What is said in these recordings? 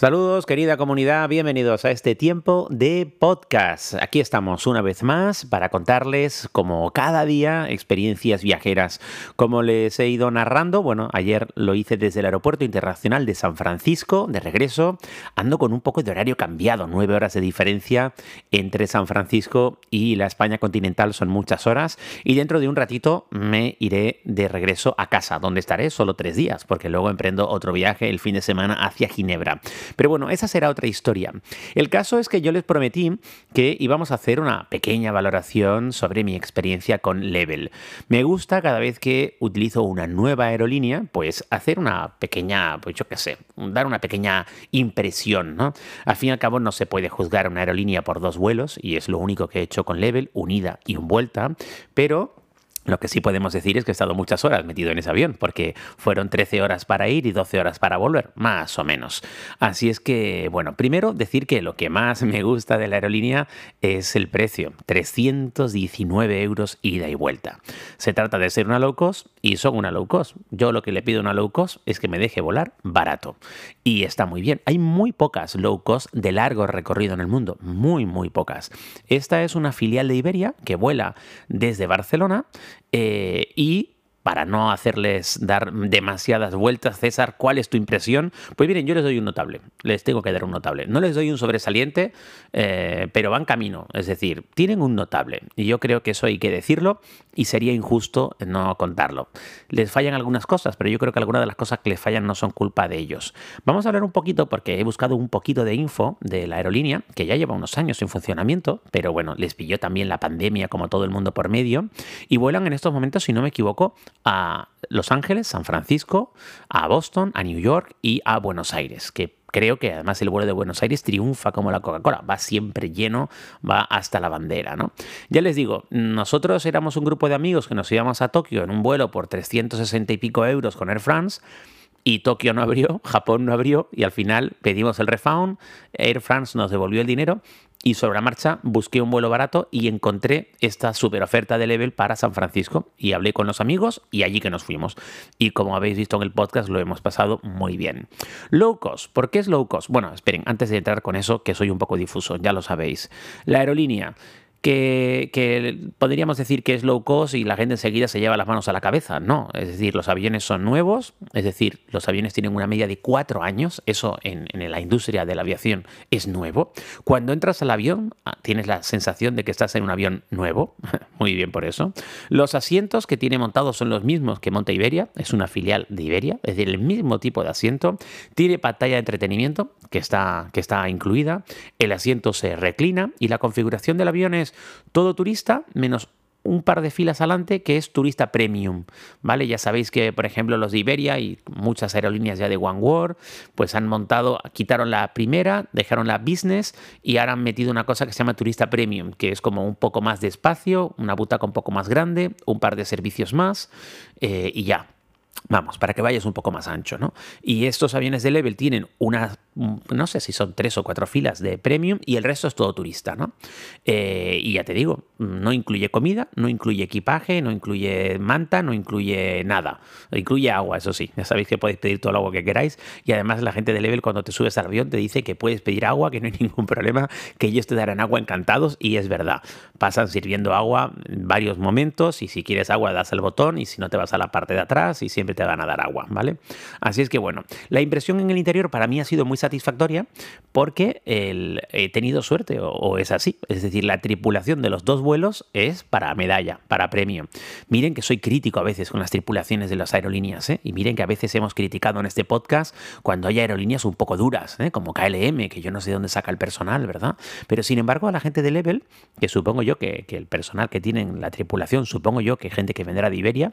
Saludos querida comunidad, bienvenidos a este tiempo de podcast. Aquí estamos una vez más para contarles como cada día experiencias viajeras. Como les he ido narrando, bueno, ayer lo hice desde el Aeropuerto Internacional de San Francisco, de regreso, ando con un poco de horario cambiado, nueve horas de diferencia entre San Francisco y la España continental son muchas horas y dentro de un ratito me iré de regreso a casa, donde estaré solo tres días, porque luego emprendo otro viaje el fin de semana hacia Ginebra. Pero bueno, esa será otra historia. El caso es que yo les prometí que íbamos a hacer una pequeña valoración sobre mi experiencia con Level. Me gusta cada vez que utilizo una nueva aerolínea, pues hacer una pequeña, pues yo qué sé, dar una pequeña impresión, ¿no? Al fin y al cabo no se puede juzgar una aerolínea por dos vuelos y es lo único que he hecho con Level, unida y un vuelta, pero lo que sí podemos decir es que he estado muchas horas metido en ese avión, porque fueron 13 horas para ir y 12 horas para volver, más o menos. Así es que, bueno, primero decir que lo que más me gusta de la aerolínea es el precio, 319 euros ida y vuelta. Se trata de ser una low cost y son una low cost. Yo lo que le pido a una low cost es que me deje volar barato. Y está muy bien. Hay muy pocas low cost de largo recorrido en el mundo, muy, muy pocas. Esta es una filial de Iberia que vuela desde Barcelona eh, y para no hacerles dar demasiadas vueltas, César, ¿cuál es tu impresión? Pues miren, yo les doy un notable, les tengo que dar un notable. No les doy un sobresaliente, eh, pero van camino, es decir, tienen un notable. Y yo creo que eso hay que decirlo y sería injusto no contarlo. Les fallan algunas cosas, pero yo creo que algunas de las cosas que les fallan no son culpa de ellos. Vamos a hablar un poquito, porque he buscado un poquito de info de la aerolínea, que ya lleva unos años en funcionamiento, pero bueno, les pilló también la pandemia como todo el mundo por medio, y vuelan en estos momentos, si no me equivoco, a Los Ángeles, San Francisco, a Boston, a New York y a Buenos Aires, que creo que además el vuelo de Buenos Aires triunfa como la Coca-Cola, va siempre lleno, va hasta la bandera, ¿no? Ya les digo, nosotros éramos un grupo de amigos que nos íbamos a Tokio en un vuelo por 360 y pico euros con Air France y Tokio no abrió, Japón no abrió y al final pedimos el refund, Air France nos devolvió el dinero y sobre la marcha busqué un vuelo barato y encontré esta super oferta de Level para San Francisco y hablé con los amigos y allí que nos fuimos. Y como habéis visto en el podcast lo hemos pasado muy bien. Low cost, ¿por qué es low cost? Bueno, esperen, antes de entrar con eso, que soy un poco difuso, ya lo sabéis. La aerolínea que, podríamos decir que es low cost y la gente enseguida se lleva las manos a la cabeza. No, es decir, los aviones son nuevos, es decir, los aviones tienen una media de cuatro años, eso en, la industria de la aviación es nuevo. Cuando entras al avión ah, tienes la sensación de que estás en un avión nuevo, muy bien por eso. Los asientos que tiene montados son los mismos que monta Iberia, es una filial de Iberia, es decir, el mismo tipo de asiento, tiene pantalla de entretenimiento que está, que está incluida, el asiento se reclina y la configuración del avión es todo turista menos un par de filas adelante que es turista premium, ¿vale? Ya sabéis que, por ejemplo, los de Iberia y muchas aerolíneas ya de One World, pues han montado, quitaron la primera, dejaron la business y ahora han metido una cosa que se llama turista premium, que es como un poco más de espacio, una butaca un poco más grande, un par de servicios más eh, y ya. Vamos, para que vayas un poco más ancho, ¿no? Y estos aviones de Level tienen unas no sé si son tres o cuatro filas de premium y el resto es todo turista, ¿no? Eh, y ya te digo, no incluye comida, no incluye equipaje, no incluye manta, no incluye nada. Incluye agua, eso sí. Ya sabéis que podéis pedir todo el agua que queráis y además la gente de Level cuando te subes al avión te dice que puedes pedir agua, que no hay ningún problema, que ellos te darán agua encantados y es verdad. Pasan sirviendo agua en varios momentos y si quieres agua das el botón y si no te vas a la parte de atrás y siempre te van a dar agua, ¿vale? Así es que bueno, la impresión en el interior para mí ha sido muy satisfactoria porque he tenido suerte, o, es así. Es decir, la tripulación de los dos vuelos es para medalla, para premio. Miren que soy crítico a veces con las tripulaciones de las aerolíneas, ¿eh? y miren que a veces hemos criticado en este podcast cuando hay aerolíneas un poco duras, ¿eh? como KLM, que yo no sé dónde saca el personal, ¿verdad? Pero sin embargo, a la gente de Level, que supongo yo que, el personal que tienen la tripulación, supongo yo que gente que vendrá de Iberia,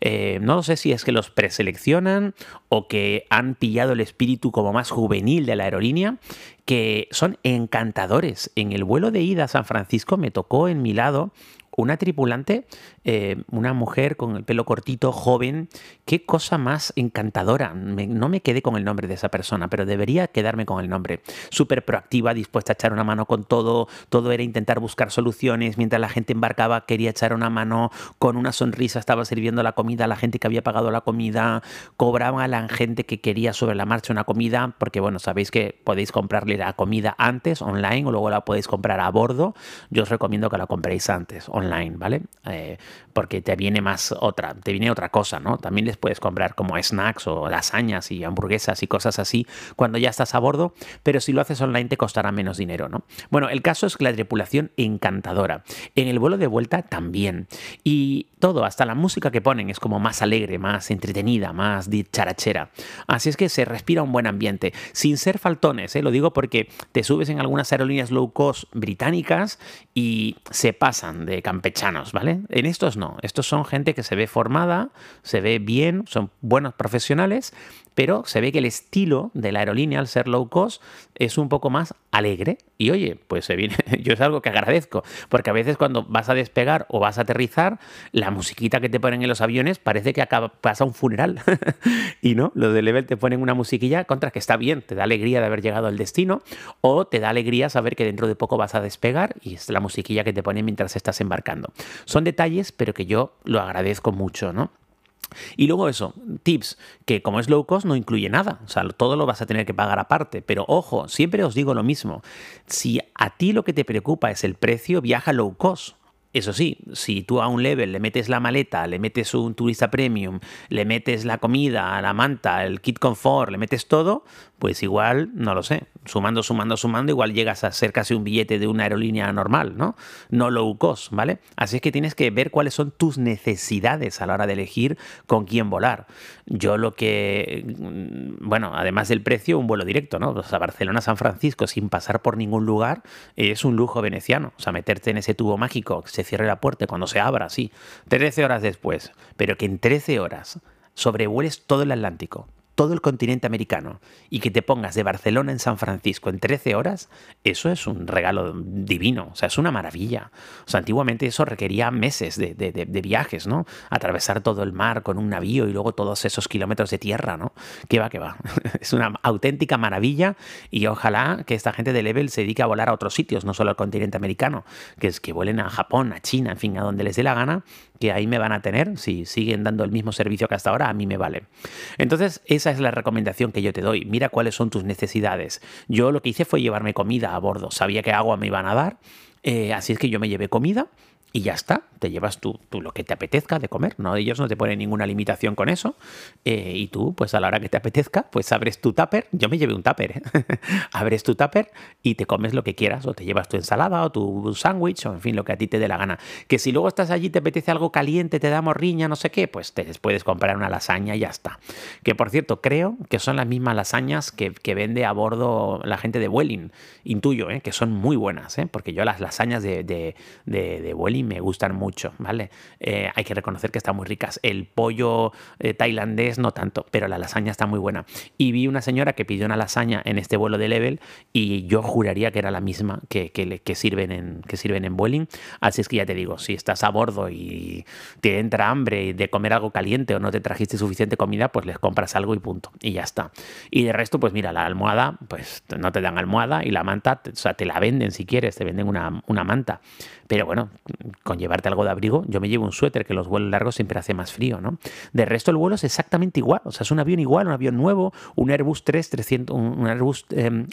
eh, no sé si es que los preseleccionan o que han pillado el espíritu como más juvenil de la aerolínea que son encantadores. En el vuelo de ida a San Francisco me tocó en mi lado una tripulante, eh, una mujer con el pelo cortito, joven, qué cosa más encantadora. no me quedé con el nombre de esa persona, pero debería quedarme con el nombre. Súper proactiva, dispuesta a echar una mano con todo, todo era intentar buscar soluciones, mientras la gente embarcaba quería echar una mano, con una sonrisa estaba sirviendo la comida a la gente que había pagado la comida, cobraba a la gente que quería sobre la marcha una comida, porque bueno, sabéis que podéis comprarle la comida antes online o luego la podéis comprar a bordo. Yo os recomiendo que la compréis antes online, ¿vale? Eh, porque te viene más otra, te viene otra cosa, ¿no? También les puedes comprar como snacks o lasañas y hamburguesas y cosas así cuando ya estás a bordo, pero si lo haces online te costará menos dinero, ¿no? Bueno, el caso es que la tripulación encantadora. En el vuelo de vuelta también. Y todo, hasta la música que ponen es como más alegre, más entretenida, más charachera. Así es que se respira un buen ambiente, sin ser faltones, ¿eh? lo digo porque te subes en algunas aerolíneas low cost británicas y se pasan de campechanos, ¿vale? En estos no, estos son gente que se ve formada, se ve bien, son buenos profesionales pero se ve que el estilo de la aerolínea, al ser low cost, es un poco más alegre. Y oye, pues se viene, yo es algo que agradezco, porque a veces cuando vas a despegar o vas a aterrizar, la musiquita que te ponen en los aviones parece que acaba, pasa un funeral. y no, los de Level te ponen una musiquilla contra que está bien, te da alegría de haber llegado al destino, o te da alegría saber que dentro de poco vas a despegar y es la musiquilla que te ponen mientras estás embarcando. Son detalles, pero que yo lo agradezco mucho, ¿no? Y luego eso, tips, que como es low cost no incluye nada, o sea, todo lo vas a tener que pagar aparte, pero ojo, siempre os digo lo mismo, si a ti lo que te preocupa es el precio, viaja low cost. Eso sí, si tú a un level le metes la maleta, le metes un turista premium, le metes la comida, la manta, el kit confort, le metes todo, pues igual, no lo sé, sumando, sumando, sumando, igual llegas a ser casi un billete de una aerolínea normal, ¿no? No low cost, ¿vale? Así es que tienes que ver cuáles son tus necesidades a la hora de elegir con quién volar. Yo lo que, mm, bueno, además del precio, un vuelo directo, ¿no? O sea, Barcelona-San Francisco sin pasar por ningún lugar es un lujo veneciano. O sea, meterte en ese tubo mágico, que cierre la puerta cuando se abra, sí. 13 horas después, pero que en 13 horas sobrevueles todo el Atlántico, todo el continente americano y que te pongas de Barcelona en San Francisco en 13 horas, eso es un regalo divino, o sea, es una maravilla. O sea, antiguamente eso requería meses de, viajes, ¿no? Atravesar todo el mar con un navío y luego todos esos kilómetros de tierra, ¿no? Que va, que va. es una auténtica maravilla y ojalá que esta gente de Level se dedique a volar a otros sitios, no solo al continente americano, que es que vuelen a Japón, a China, en fin, a donde les dé la gana, que ahí me van a tener, si siguen dando el mismo servicio que hasta ahora, a mí me vale. Entonces, esa es la recomendación que yo te doy. Mira cuáles son tus necesidades. Yo lo que hice fue llevarme comida a bordo. Sabía que agua me iban a dar, eh, así es que yo me llevé comida y ya está, te llevas tú, lo que te apetezca de comer, ¿no? Ellos no te ponen ninguna limitación con eso eh, y tú, pues a la hora que te apetezca, pues abres tu tupper, yo me llevé un tupper, ¿eh? abres tu tupper y te comes lo que quieras o te llevas tu ensalada o tu sándwich o en fin, lo que a ti te dé la gana. Que si luego estás allí, te apetece algo caliente, te da morriña, no sé qué, pues te puedes comprar una lasaña y ya está. Que por cierto, creo que son las mismas lasañas que, que vende a bordo la gente de Welling, intuyo, ¿eh? que son muy buenas, ¿eh? porque yo las lasañas de, de, de, de Welling me gustan mucho, ¿vale? Eh, hay que reconocer que están muy ricas. El pollo eh, tailandés no tanto, pero la lasaña está muy buena. Y vi una señora que pidió una lasaña en este vuelo de Level y yo juraría que era la misma que, que, sirven, en, que sirven en Vueling. Así es que ya te digo, si estás a bordo y te entra hambre de comer algo caliente o no te trajiste suficiente comida, pues les compras algo y punto. Y ya está. Y de resto, pues mira, la almohada, pues no te dan almohada y la manta, o sea, te la venden si quieres, te venden una, una manta. Pero bueno, con llevarte algo de abrigo, yo me llevo un suéter, que los vuelos largos siempre hace más frío, ¿no? De resto, el vuelo es exactamente igual. O sea, es un avión igual, un avión nuevo, un Airbus 3, 300, un Airbus, em,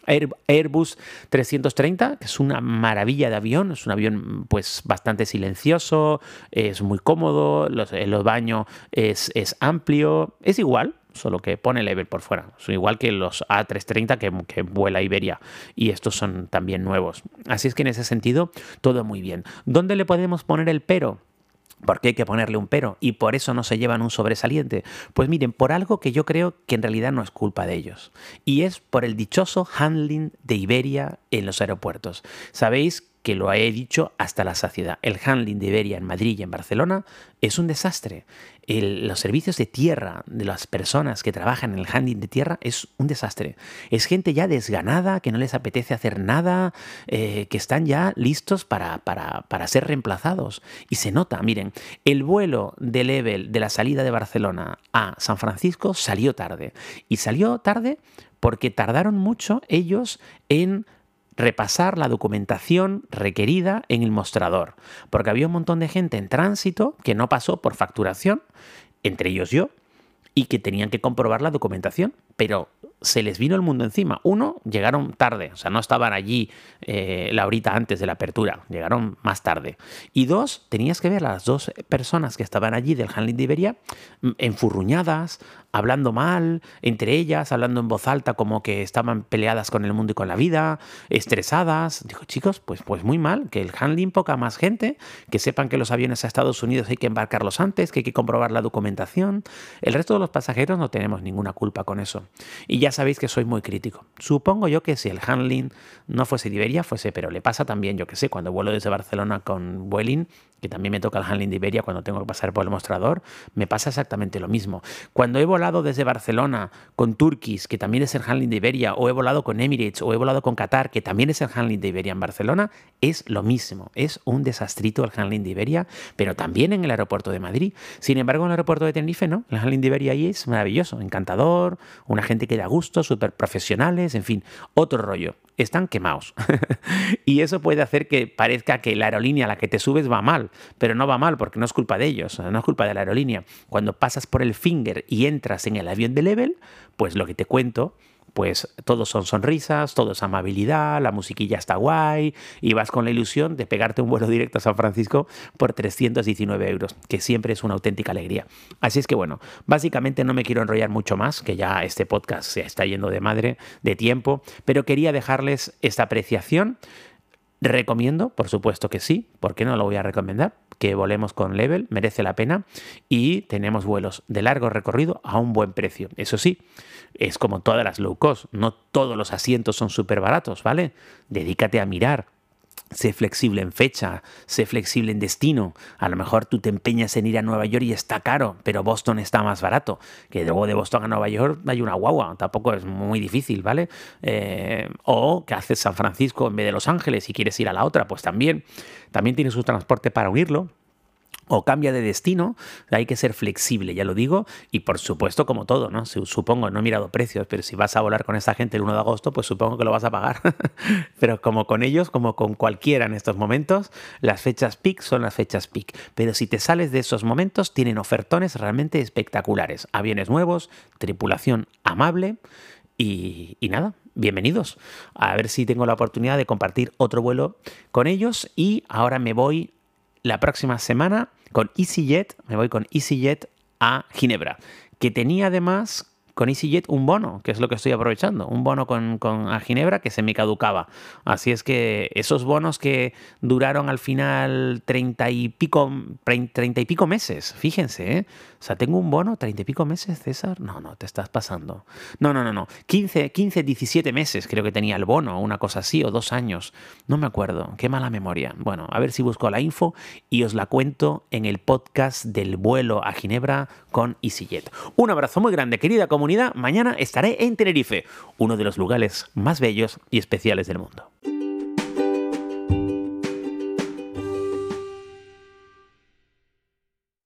Airbus 330, que es una maravilla de avión. Es un avión, pues, bastante silencioso, es muy cómodo, los, el baño es, es amplio. Es igual, solo que pone level por fuera. Son igual que los A330 que, que, vuela Iberia y estos son también nuevos. Así es que en ese sentido, todo muy bien. ¿Dónde le podemos poner el pero? Porque hay que ponerle un pero y por eso no se llevan un sobresaliente. Pues miren, por algo que yo creo que en realidad no es culpa de ellos. Y es por el dichoso handling de Iberia en los aeropuertos. Sabéis que lo he dicho hasta la saciedad. El handling de Iberia en Madrid y en Barcelona es un desastre. los servicios de tierra de las personas que trabajan en el handling de tierra es un desastre. Es gente ya desganada, que no les apetece hacer nada, eh, que están ya listos para, para, para ser reemplazados. Y se nota, miren, el vuelo de Level de la salida de Barcelona a San Francisco salió tarde. Y salió tarde porque tardaron mucho ellos en repasar la documentación requerida en el mostrador, porque había un montón de gente en tránsito que no pasó por facturación, entre ellos yo, y que tenían que comprobar la documentación, pero se les vino el mundo encima. Uno, llegaron tarde, o sea, no estaban allí eh, la horita antes de la apertura, llegaron más tarde. Y dos, tenías que ver a las dos personas que estaban allí del handling de Iberia mm, enfurruñadas, hablando mal, entre ellas, hablando en voz alta como que estaban peleadas con el mundo y con la vida, estresadas. Digo, chicos, pues, pues muy mal, que el handling poca más gente, que sepan que los aviones a Estados Unidos hay que embarcarlos antes, que hay que comprobar la documentación. El resto de los pasajeros no tenemos ninguna culpa con eso. Y ya sabéis que soy muy crítico. Supongo yo que si el handling no fuese de Iberia, fuese, pero le pasa también, yo que sé, cuando vuelo desde Barcelona con Vueling, que también me toca el handling de Iberia cuando tengo que pasar por el mostrador, me pasa exactamente lo mismo. Cuando he volado desde Barcelona con Turkish, que también es el handling de Iberia, o he volado con Emirates, o he volado con Qatar, que también es el handling de Iberia en Barcelona, es lo mismo. Es un desastrito el handling de Iberia, pero también en el aeropuerto de Madrid. Sin embargo, en el aeropuerto de Tenerife, no. El handling de Iberia ahí es maravilloso, encantador, una gente que da gusto, súper profesionales, en fin, otro rollo están quemados. y eso puede hacer que parezca que la aerolínea a la que te subes va mal, pero no va mal porque no es culpa de ellos, no es culpa de la aerolínea. Cuando pasas por el finger y entras en el avión de level, pues lo que te cuento pues todos son sonrisas, todo es amabilidad, la musiquilla está guay y vas con la ilusión de pegarte un vuelo directo a San Francisco por 319 euros, que siempre es una auténtica alegría. Así es que bueno, básicamente no me quiero enrollar mucho más, que ya este podcast se está yendo de madre de tiempo, pero quería dejarles esta apreciación. Recomiendo, por supuesto que sí, ¿por qué no lo voy a recomendar? Que volemos con Level, merece la pena y tenemos vuelos de largo recorrido a un buen precio. Eso sí, es como todas las low cost, no todos los asientos son súper baratos, ¿vale? Dedícate a mirar, Sé flexible en fecha, sé flexible en destino. A lo mejor tú te empeñas en ir a Nueva York y está caro, pero Boston está más barato. Que luego de Boston a Nueva York hay una guagua, tampoco es muy difícil, ¿vale? Eh, o que haces San Francisco en vez de Los Ángeles y quieres ir a la otra, pues también. También tienes su transporte para unirlo o cambia de destino, hay que ser flexible, ya lo digo, y por supuesto, como todo, ¿no? Supongo, no he mirado precios, pero si vas a volar con esta gente el 1 de agosto, pues supongo que lo vas a pagar. pero como con ellos, como con cualquiera en estos momentos, las fechas peak son las fechas peak. Pero si te sales de esos momentos, tienen ofertones realmente espectaculares. Aviones nuevos, tripulación amable y, y nada, bienvenidos. A ver si tengo la oportunidad de compartir otro vuelo con ellos y ahora me voy la próxima semana con EasyJet, me voy con EasyJet a Ginebra, que tenía además con EasyJet un bono, que es lo que estoy aprovechando, un bono con, a Ginebra que se me caducaba. Así es que esos bonos que duraron al final treinta y pico, treinta y pico meses, fíjense, ¿eh? O sea, tengo un bono, treinta y pico meses, César. No, no, te estás pasando. No, no, no, no. 15, 15, 17 meses creo que tenía el bono, una cosa así, o dos años. No me acuerdo. Qué mala memoria. Bueno, a ver si busco la info y os la cuento en el podcast del vuelo a Ginebra con EasyJet. Un abrazo muy grande, querida Mañana estaré en Tenerife, uno de los lugares más bellos y especiales del mundo.